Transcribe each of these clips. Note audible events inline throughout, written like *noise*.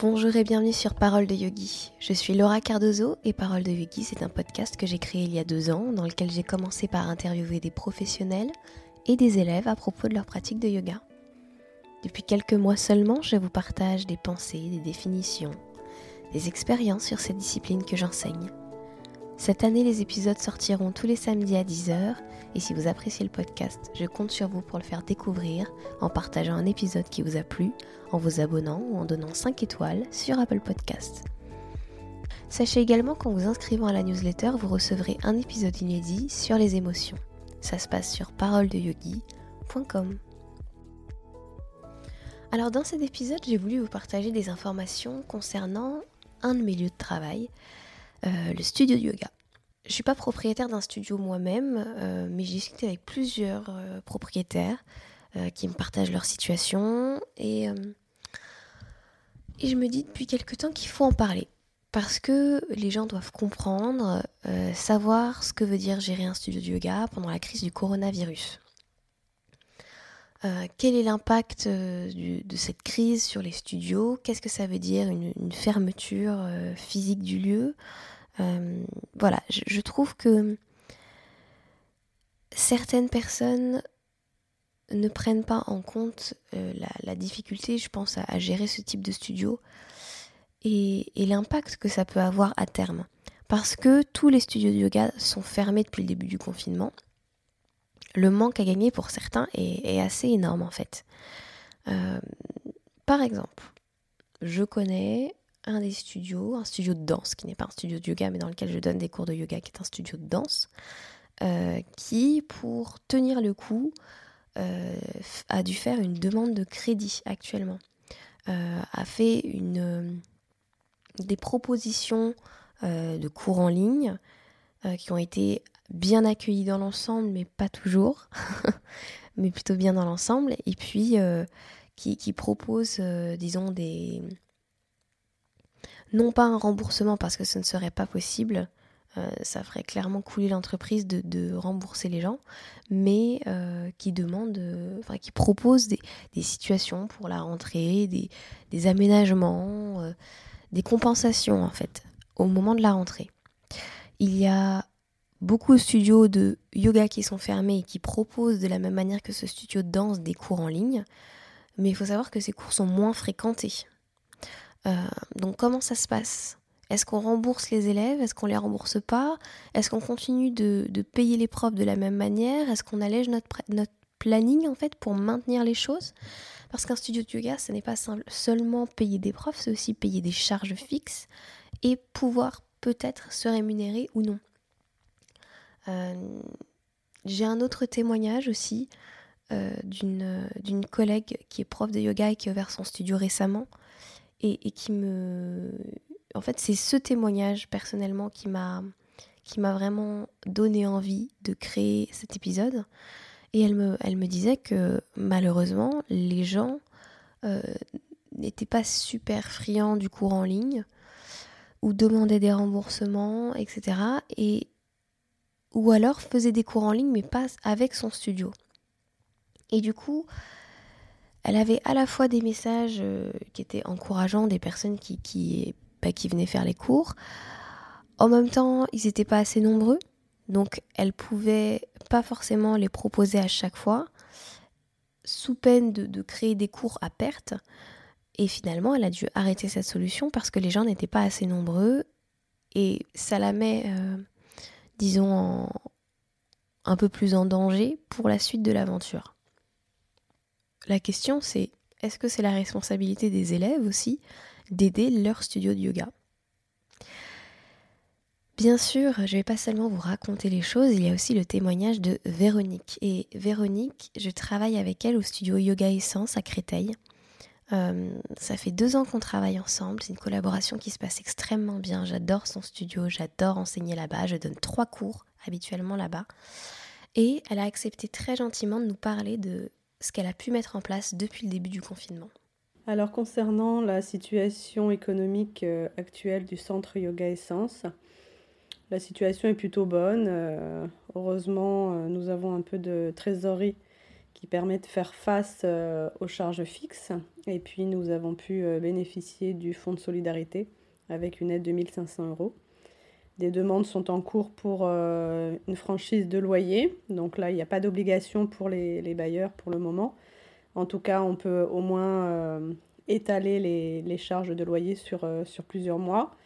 Bonjour et bienvenue sur Parole de Yogi. Je suis Laura Cardozo et Parole de Yogi, c'est un podcast que j'ai créé il y a deux ans dans lequel j'ai commencé par interviewer des professionnels et des élèves à propos de leur pratique de yoga. Depuis quelques mois seulement, je vous partage des pensées, des définitions, des expériences sur cette discipline que j'enseigne. Cette année, les épisodes sortiront tous les samedis à 10h et si vous appréciez le podcast, je compte sur vous pour le faire découvrir en partageant un épisode qui vous a plu, en vous abonnant ou en donnant 5 étoiles sur Apple Podcast. Sachez également qu'en vous inscrivant à la newsletter, vous recevrez un épisode inédit sur les émotions. Ça se passe sur paroledeyogi.com. Alors dans cet épisode, j'ai voulu vous partager des informations concernant un de mes lieux de travail, le studio de yoga. Je suis pas propriétaire d'un studio moi-même, euh, mais j'ai discuté avec plusieurs euh, propriétaires qui me partagent leur situation et, et je me dis depuis quelque temps qu'il faut en parler parce que les gens doivent comprendre, savoir ce que veut dire gérer un studio de yoga pendant la crise du coronavirus. Quel est l'impact de cette crise sur les studios? Qu'est-ce que ça veut dire une, fermeture physique du lieu? Euh, voilà, je, trouve que certaines personnes ne prennent pas en compte euh, la, difficulté, je pense, à, gérer ce type de studio et, l'impact que ça peut avoir à terme. Parce que tous les studios de yoga sont fermés depuis le début du confinement. Le manque à gagner pour certains est, assez énorme en fait. Euh, par exemple, je connais un des studios, un studio de danse, qui n'est pas un studio de yoga, mais dans lequel je donne des cours de yoga, qui est un studio de danse, euh, qui, pour tenir le coup, euh, a dû faire une demande de crédit actuellement. A fait une, des propositions de cours en ligne qui ont été bien accueillis dans l'ensemble, mais pas toujours, *laughs* mais plutôt bien dans l'ensemble, et puis qui, qui proposent, disons, des non pas un remboursement parce que ce ne serait pas possible, euh, ça ferait clairement couler l'entreprise de, rembourser les gens, mais euh, qui demande, euh, enfin qui propose des, situations pour la rentrée, des, aménagements, des compensations en fait au moment de la rentrée. Il y a beaucoup de studios de yoga qui sont fermés et qui proposent de la même manière que ce studio de danse des cours en ligne, mais il faut savoir que ces cours sont moins fréquentés. Euh, donc comment ça se passe? Est-ce qu'on rembourse les élèves? Est-ce qu'on les rembourse pas? Est-ce qu'on continue de, payer les profs de la même manière? Est-ce qu'on allège notre, notre planning en fait pour maintenir les choses? Parce qu'un studio de yoga, ce n'est pas seulement payer des profs, c'est aussi payer des charges fixes et pouvoir peut-être se rémunérer ou non. Euh, j'ai un autre témoignage aussi euh, d'une collègue qui est prof de yoga et qui a ouvert son studio récemment et, qui me... En fait, c'est ce témoignage personnellement qui m'a qui m'a vraiment donné envie de créer cet épisode. Et elle me, elle me disait que malheureusement, les gens euh, n'étaient pas super friands du cours en ligne ou demandaient des remboursements, etc. Et, ou alors faisaient des cours en ligne mais pas avec son studio. Et du coup, elle avait à la fois des messages euh, qui étaient encourageants, des personnes qui, qui, bah, qui venaient faire les cours. En même temps, ils n'étaient pas assez nombreux, donc elle pouvait pas forcément les proposer à chaque fois, sous peine de, créer des cours à perte. Et finalement, elle a dû arrêter cette solution parce que les gens n'étaient pas assez nombreux et ça la met, euh, disons, un peu plus en danger pour la suite de l'aventure. La question c'est est-ce que c'est la responsabilité des élèves aussi d'aider leur studio de yoga? Bien sûr, je ne vais pas seulement vous raconter les choses, il y a aussi le témoignage de Véronique. Et Véronique, je travaille avec elle au studio Yoga Essence à Créteil. Euh, ça fait deux ans qu'on travaille ensemble, c'est une collaboration qui se passe extrêmement bien. J'adore son studio, j'adore enseigner là-bas, je donne trois cours habituellement là-bas. Et elle a accepté très gentiment de nous parler de ce qu'elle a pu mettre en place depuis le début du confinement. Alors concernant la situation économique euh, actuelle du centre Yoga Essence, la situation est plutôt bonne. Euh, heureusement, nous avons un peu de trésorerie qui permet de faire face aux charges fixes. Et puis nous avons pu bénéficier du fonds de solidarité avec une aide de 1500 euros. Des demandes sont en cours pour une franchise de loyer. Donc là, il n'y a pas d'obligation pour les, bailleurs pour le moment. En tout cas, on peut au moins étaler les, charges de loyer sur, sur plusieurs mois.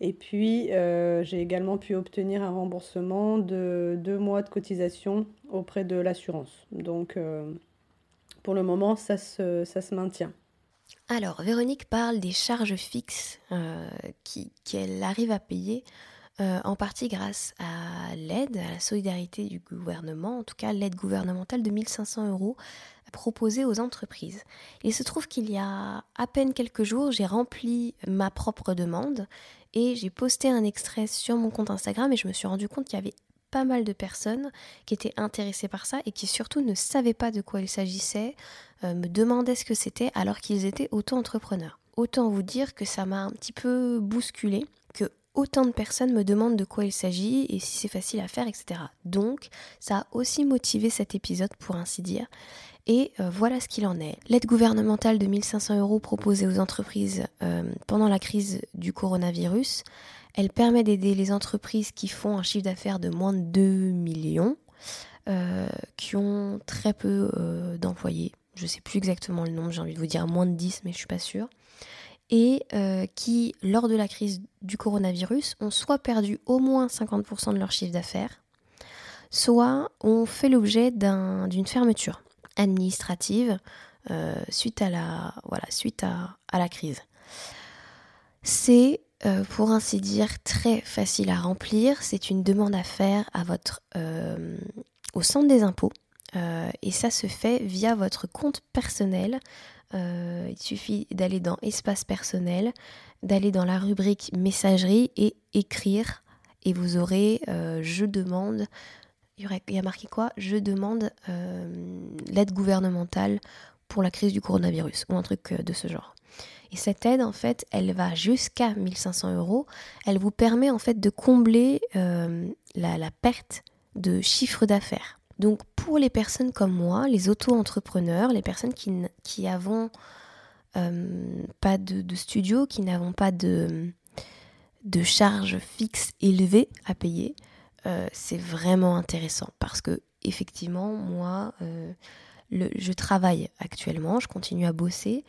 Et puis, euh, j'ai également pu obtenir un remboursement de deux mois de cotisation auprès de l'assurance. Donc, euh, pour le moment, ça se, ça se, maintient. Alors, Véronique parle des charges fixes euh, qu'elle arrive à payer, en partie grâce à l'aide, à la solidarité du gouvernement, en tout cas l'aide gouvernementale de 1500 euros proposée aux entreprises. Il se trouve qu'il y a à peine quelques jours, j'ai rempli ma propre demande et j'ai posté un extrait sur mon compte Instagram et je me suis rendu compte qu'il y avait pas mal de personnes qui étaient intéressées par ça et qui surtout ne savaient pas de quoi il s'agissait, euh, me demandaient ce que c'était alors qu'ils étaient auto-entrepreneurs. Autant vous dire que ça m'a un petit peu bousculé, que autant de personnes me demandent de quoi il s'agit et si c'est facile à faire, etc. Donc ça a aussi motivé cet épisode pour ainsi dire. Et euh, voilà ce qu'il en est. L'aide gouvernementale de 1500 euros proposée aux entreprises euh, pendant la crise du coronavirus, elle permet d'aider les entreprises qui font un chiffre d'affaires de moins de 2 millions, euh, qui ont très peu d'employés. Je ne sais plus exactement le nombre, j'ai envie de vous dire moins de 10, mais je ne suis pas sûre. Et qui, lors de la crise du coronavirus, ont soit perdu au moins 50% de leur chiffre d'affaires, soit ont fait l'objet d'une fermeture administrative euh, suite, à la, voilà, suite à, la crise. C'est, euh, pour ainsi dire, très facile à remplir. C'est une demande à faire à votre, euh, au centre des impôts. et ça se fait via votre compte personnel. il suffit d'aller dans Espace personnel, d'aller dans la rubrique Messagerie et écrire. Et vous aurez Je demande il y a marqué quoi? Je demande euh, l'aide gouvernementale pour la crise du coronavirus ou un truc euh, de ce genre. Et cette aide, en fait, elle va jusqu'à 1500 euros. Elle vous permet en fait de combler euh, la, perte de chiffre d'affaires. Donc pour les personnes comme moi, les auto-entrepreneurs, les personnes qui, qui avons pas de, studio, qui n'avons pas de, de charges fixes élevées à payer, euh, c'est vraiment intéressant parce que effectivement, moi, euh, je travaille actuellement, je continue à bosser,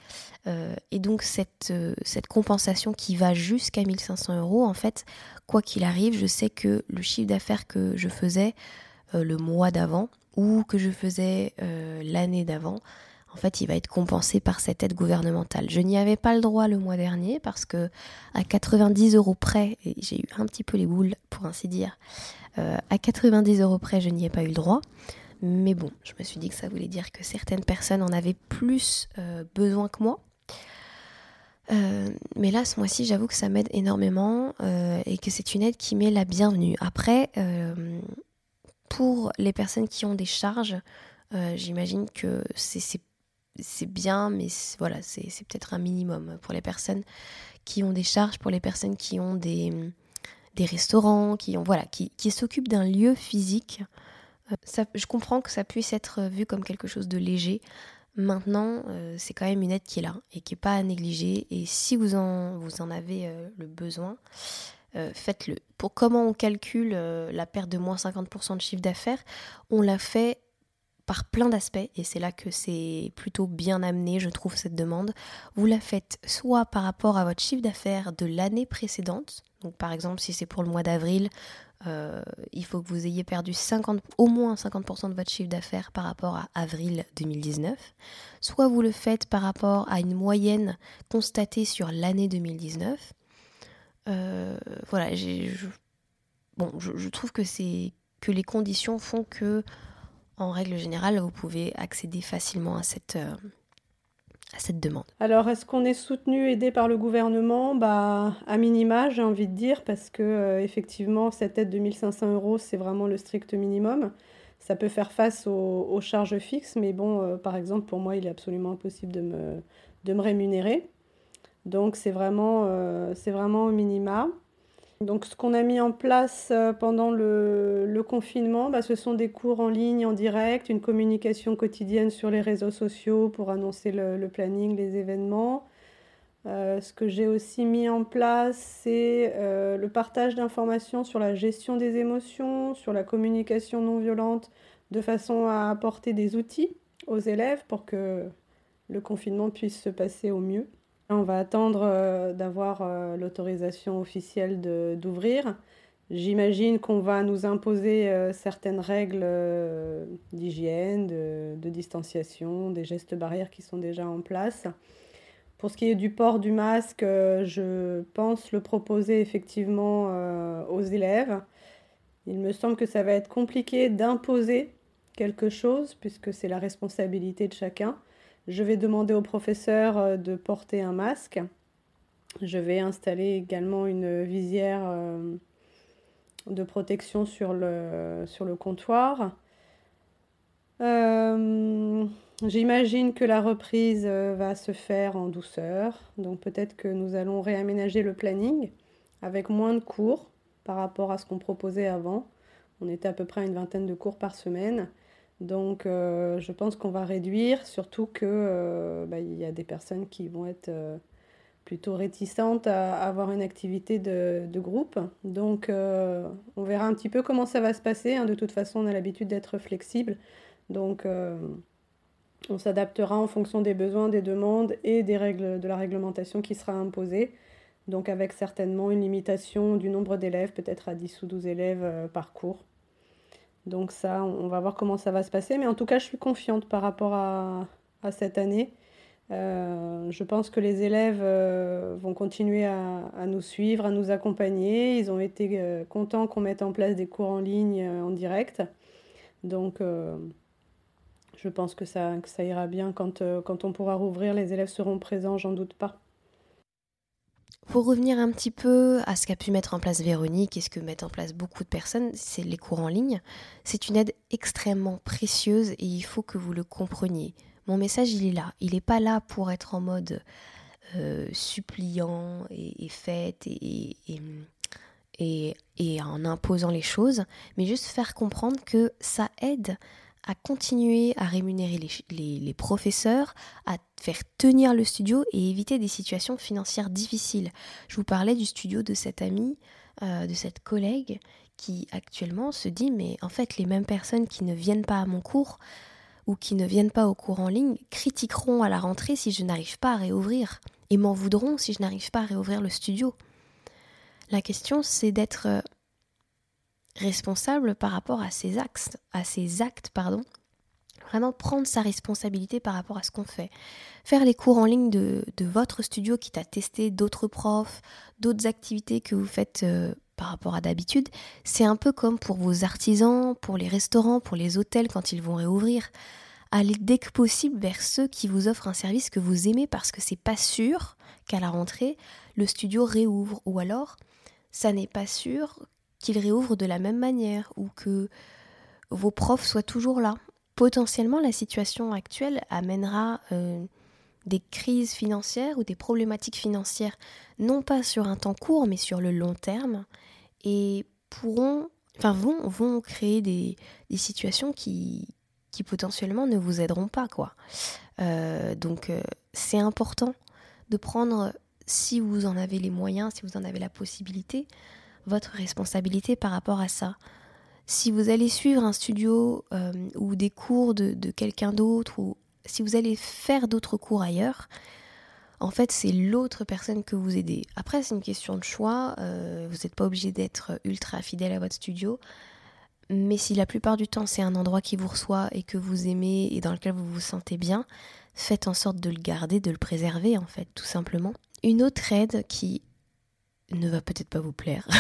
euh, et donc cette, cette compensation qui va jusqu'à 1500 euros, en fait, quoi qu'il arrive, je sais que le chiffre d'affaires que je faisais le mois d'avant ou que je faisais l'année d'avant, en fait, il va être compensé par cette aide gouvernementale. Je n'y avais pas le droit le mois dernier parce que à 90 euros près, j'ai eu un petit peu les boules pour ainsi dire, euh, à 90 euros près, je n'y ai pas eu le droit. Mais bon, je me suis dit que ça voulait dire que certaines personnes en avaient plus euh, besoin que moi. Euh, mais là, ce mois-ci, j'avoue que ça m'aide énormément et que c'est une aide qui m'est la bienvenue. Après, pour les personnes qui ont des charges, j'imagine que c'est bien, mais voilà, c'est peut-être un minimum pour les personnes qui ont des charges, pour les personnes qui ont des, des restaurants, qui, ont, voilà, qui, qui s'occupent d'un lieu physique. Euh, je comprends que ça puisse être vu comme quelque chose de léger. Maintenant, euh, c'est quand même une aide qui est là et qui n'est pas à négliger. Et si vous en, vous en avez euh, le besoin, faites-le. Pour comment on calcule la perte de moins 50% de chiffre d'affaires, on l'a fait par plein d'aspects, et c'est là que c'est plutôt bien amené, je trouve, cette demande. Vous la faites soit par rapport à votre chiffre d'affaires de l'année précédente, donc par exemple si c'est pour le mois d'avril, euh, il faut que vous ayez perdu 50, au moins 50% de votre chiffre d'affaires par rapport à avril 2019, soit vous le faites par rapport à une moyenne constatée sur l'année 2019. Euh, voilà, je, bon, je, trouve que c'est que les conditions font que en règle générale, vous pouvez accéder facilement à cette, euh, à cette demande. Alors, est-ce qu'on est soutenu, aidé par le gouvernement? Bah, À minima, j'ai envie de dire, parce que euh, effectivement, cette aide de 1500 euros, c'est vraiment le strict minimum. Ça peut faire face aux, charges fixes, mais bon, euh, par exemple, pour moi, il est absolument impossible de me, de rémunérer. Donc, c'est vraiment, c'est vraiment au minima. Donc ce qu'on a mis en place euh, pendant le, confinement, bah, ce sont des cours en ligne, en direct, une communication quotidienne sur les réseaux sociaux pour annoncer le, planning, les événements. Euh, ce que j'ai aussi mis en place, c'est euh, le partage d'informations sur la gestion des émotions, sur la communication non violente, de façon à apporter des outils aux élèves pour que le confinement puisse se passer au mieux. On va attendre euh, d'avoir euh, l'autorisation officielle d'ouvrir. J'imagine qu'on va nous imposer euh, certaines règles d'hygiène, de, distanciation, des gestes barrières qui sont déjà en place. Pour ce qui est du port du masque, je pense le proposer effectivement aux élèves. Il me semble que ça va être compliqué d'imposer quelque chose puisque c'est la responsabilité de chacun. Je vais demander au professeur euh, de porter un masque. Je vais installer également une visière euh, de protection sur le, comptoir. Euh, j'imagine que la reprise va se faire en douceur, donc peut-être que nous allons réaménager le planning avec moins de cours par rapport à ce qu'on proposait avant. On était à peu près à une vingtaine de cours par semaine. Donc euh, je pense qu'on va réduire, surtout qu'il euh, bah, y a des personnes qui vont être euh, plutôt réticentes à avoir une activité de, groupe. Donc on verra un petit peu comment ça va se passer. Hein. De toute façon, on a l'habitude d'être flexible. Donc on s'adaptera en fonction des besoins, des demandes et des règles de la réglementation qui sera imposée. Donc avec certainement une limitation du nombre d'élèves, peut-être à 10 ou 12 élèves par cours. Donc ça, on va voir comment ça va se passer. Mais en tout cas, je suis confiante par rapport à, cette année. Euh, je pense que les élèves euh, vont continuer à, nous suivre, à nous accompagner. Ils ont été euh, contents qu'on mette en place des cours en ligne en direct. Donc je pense que ça, que ça ira bien quand, quand on pourra rouvrir. Les élèves seront présents, j'en doute pas. Pour revenir un petit peu à ce qu'a pu mettre en place Véronique et ce que mettent en place beaucoup de personnes, c'est les cours en ligne. C'est une aide extrêmement précieuse et il faut que vous le compreniez. Mon message, il est là. Il n'est pas là pour être en mode euh, suppliant et, et fait et, et, en imposant les choses, mais juste faire comprendre que ça aide à continuer à rémunérer les, professeurs, à faire tenir le studio et éviter des situations financières difficiles. Je vous parlais du studio de cette amie, euh, de cette collègue qui actuellement se dit mais en fait les mêmes personnes qui ne viennent pas à mon cours ou qui ne viennent pas au cours en ligne critiqueront à la rentrée si je n'arrive pas à réouvrir et m'en voudront si je n'arrive pas à réouvrir le studio. La question c'est d'être euh, responsable par rapport à ses actes, à actes, pardon. Vraiment prendre sa responsabilité par rapport à ce qu'on fait. Faire les cours en ligne de, votre studio qui t'a testé d'autres profs, d'autres activités que vous faites euh, par rapport à d'habitude, c'est un peu comme pour vos artisans, pour les restaurants, pour les hôtels quand ils vont réouvrir. Allez dès que possible vers ceux qui vous offrent un service que vous aimez parce que c'est pas sûr qu'à la rentrée, le studio réouvre ou alors ça n'est pas sûr qu'il réouvre de la même manière ou que vos profs soient toujours là. Potentiellement, la situation actuelle amènera euh, des crises financières ou des problématiques financières, non pas sur un temps court, mais sur le long terme, et pourront, enfin, vont, vont créer des, situations qui, potentiellement ne vous aideront pas, quoi. Euh, donc, euh, c'est important de prendre, si vous en avez les moyens, si vous en avez la possibilité, votre responsabilité par rapport à ça. Si vous allez suivre un studio euh, ou des cours de, quelqu'un d'autre, ou si vous allez faire d'autres cours ailleurs, en fait, c'est l'autre personne que vous aidez. Après, c'est une question de choix. Euh, vous n'êtes pas obligé d'être ultra fidèle à votre studio. Mais si la plupart du temps, c'est un endroit qui vous reçoit et que vous aimez et dans lequel vous vous sentez bien, faites en sorte de le garder, de le préserver, en fait, tout simplement. Une autre aide qui ne va peut-être pas vous plaire. *laughs*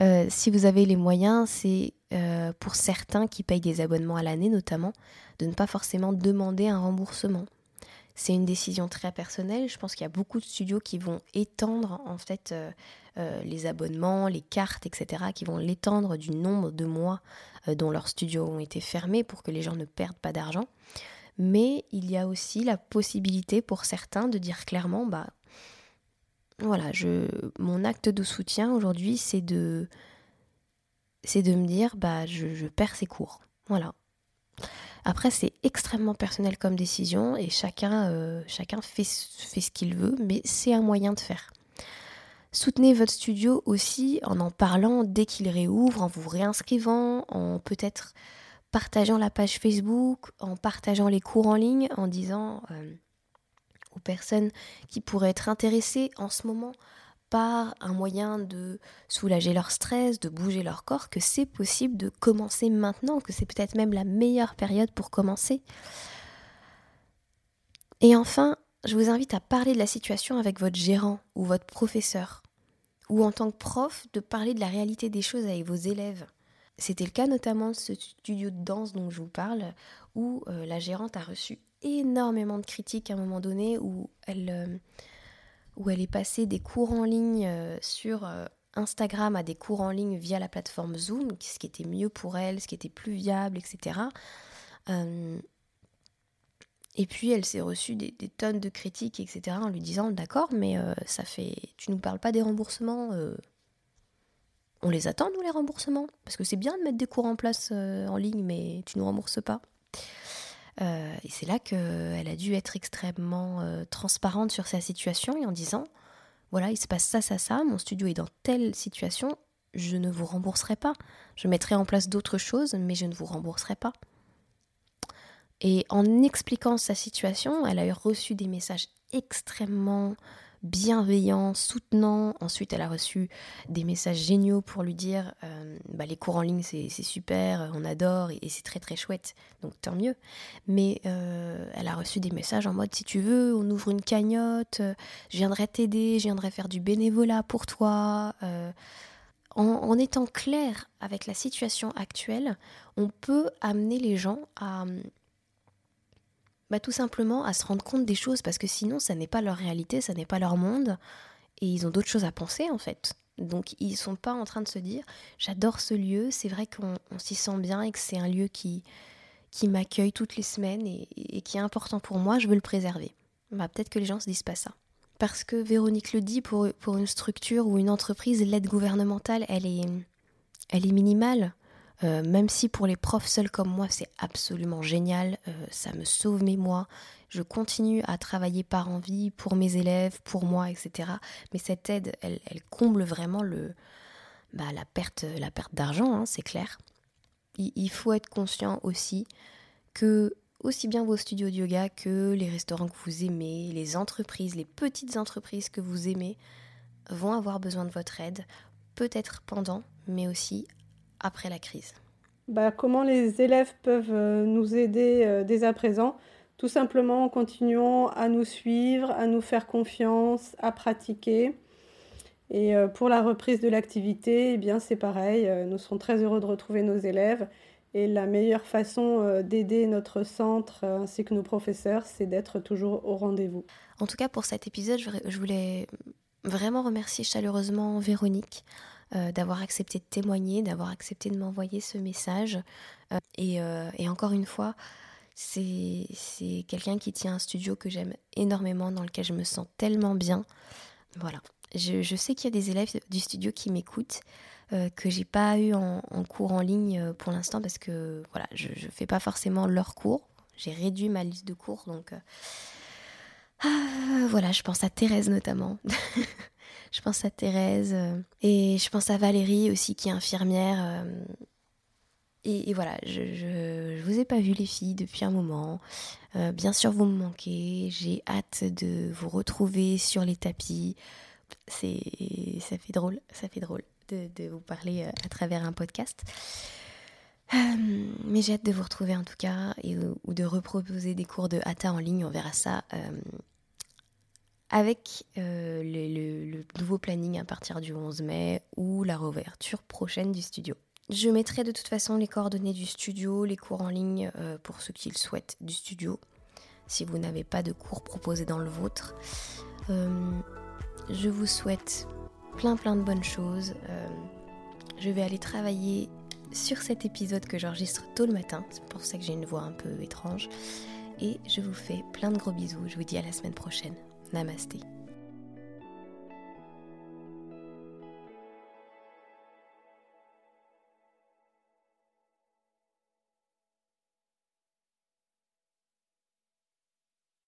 Euh, si vous avez les moyens, c'est euh, pour certains qui payent des abonnements à l'année notamment, de ne pas forcément demander un remboursement. C'est une décision très personnelle. Je pense qu'il y a beaucoup de studios qui vont étendre en fait euh, les abonnements, les cartes, etc., qui vont l'étendre du nombre de mois dont leurs studios ont été fermés pour que les gens ne perdent pas d'argent. Mais il y a aussi la possibilité pour certains de dire clairement, bah voilà, je, mon acte de soutien aujourd'hui, c'est de, c'est de me dire, bah, je, perds ces cours. Voilà. Après, c'est extrêmement personnel comme décision et chacun, euh, chacun fait, ce qu'il veut, mais c'est un moyen de faire. Soutenez votre studio aussi en en parlant dès qu'il réouvre, en vous réinscrivant, en peut-être partageant la page Facebook, en partageant les cours en ligne, en disant euh, aux personnes qui pourraient être intéressées en ce moment par un moyen de soulager leur stress, de bouger leur corps, que c'est possible de commencer maintenant, que c'est peut-être même la meilleure période pour commencer. Et enfin, je vous invite à parler de la situation avec votre gérant ou votre professeur, ou en tant que prof, de parler de la réalité des choses avec vos élèves. C'était le cas notamment de ce studio de danse dont je vous parle, où euh, la gérante a reçu énormément de critiques à un moment donné, où elle, euh, où elle est passée des cours en ligne euh, sur Instagram à des cours en ligne via la plateforme Zoom, ce qui était mieux pour elle, ce qui était plus viable, etc. et puis elle s'est reçue des, tonnes de critiques, etc. en lui disant d'accord, mais ça fait, tu nous parles pas des remboursements on les attend, nous, les remboursements? Parce que c'est bien de mettre des cours en place euh, en ligne, mais tu nous rembourses pas. Euh, et c'est là qu'elle a dû être extrêmement euh, transparente sur sa situation et en disant voilà, il se passe ça, ça, ça, mon studio est dans telle situation, je ne vous rembourserai pas. Je mettrai en place d'autres choses, mais je ne vous rembourserai pas. Et en expliquant sa situation, elle a reçu des messages extrêmement bienveillant, soutenant. Ensuite, elle a reçu des messages géniaux pour lui dire euh, bah, les cours en ligne, c'est super, on adore et, c'est très très chouette, donc tant mieux. Mais euh, elle a reçu des messages en mode si tu veux, on ouvre une cagnotte, je viendrai t'aider, je viendrai faire du bénévolat pour toi. Euh, en, étant clair avec la situation actuelle, on peut amener les gens à, bah, tout simplement à se rendre compte des choses parce que sinon ça n'est pas leur réalité, ça n'est pas leur monde et ils ont d'autres choses à penser en fait. Donc ils sont pas en train de se dire j'adore ce lieu, c'est vrai qu'on s'y sent bien et que c'est un lieu qui, qui m'accueille toutes les semaines et, qui est important pour moi, je veux le préserver. Bah, peut-être que les gens se disent pas ça. Parce que Véronique le dit, pour, pour une structure ou une entreprise, l'aide gouvernementale, elle est, elle est minimale. Euh, même si pour les profs seuls comme moi, c'est absolument génial, euh, ça me sauve mes mois. Je continue à travailler par envie pour mes élèves, pour moi, etc. Mais cette aide, elle, comble vraiment le, bah, la perte, la perte d'argent, hein, c'est clair. Il, faut être conscient aussi que aussi bien vos studios de yoga que les restaurants que vous aimez, les entreprises, les petites entreprises que vous aimez, vont avoir besoin de votre aide, peut-être pendant, mais aussi après la crise bah, Comment les élèves peuvent euh, nous aider euh, dès à présent? Tout simplement en continuant à nous suivre, à nous faire confiance, à pratiquer. Et euh, pour la reprise de l'activité, eh bien c'est pareil, nous serons très heureux de retrouver nos élèves. Et la meilleure façon d'aider notre centre ainsi que nos professeurs, c'est d'être toujours au rendez-vous. En tout cas, pour cet épisode, je voulais vraiment remercier chaleureusement Véronique euh, d'avoir accepté de témoigner, d'avoir accepté de m'envoyer ce message. Euh, euh, et, encore une fois, c'est quelqu'un qui tient un studio que j'aime énormément, dans lequel je me sens tellement bien. Voilà. Je, sais qu'il y a des élèves du studio qui m'écoutent, que j'ai pas eu en, cours en ligne pour l'instant parce que je ne fais pas forcément leurs cours. J'ai réduit ma liste de cours, donc ah, voilà, je pense à Thérèse notamment. *laughs* je pense à Thérèse euh, et je pense à Valérie aussi qui est infirmière. Euh, et, voilà, je, je, vous ai pas vu les filles depuis un moment. Euh, bien sûr, vous me manquez. J'ai hâte de vous retrouver sur les tapis. C'est, ça fait drôle, ça fait drôle de, vous parler à travers un podcast. mais j'ai hâte de vous retrouver en tout cas et, ou de reproposer des cours de Hatha en ligne. On verra ça avec euh, le, nouveau planning à partir du 11 mai ou la réouverture prochaine du studio. Je mettrai de toute façon les coordonnées du studio, les cours en ligne euh, pour ceux qui le souhaitent du studio, si vous n'avez pas de cours proposés dans le vôtre. Euh, je vous souhaite plein plein de bonnes choses. je vais aller travailler sur cet épisode que j'enregistre tôt le matin, c'est pour ça que j'ai une voix un peu étrange. Et je vous fais plein de gros bisous, je vous dis à la semaine prochaine. Namaste.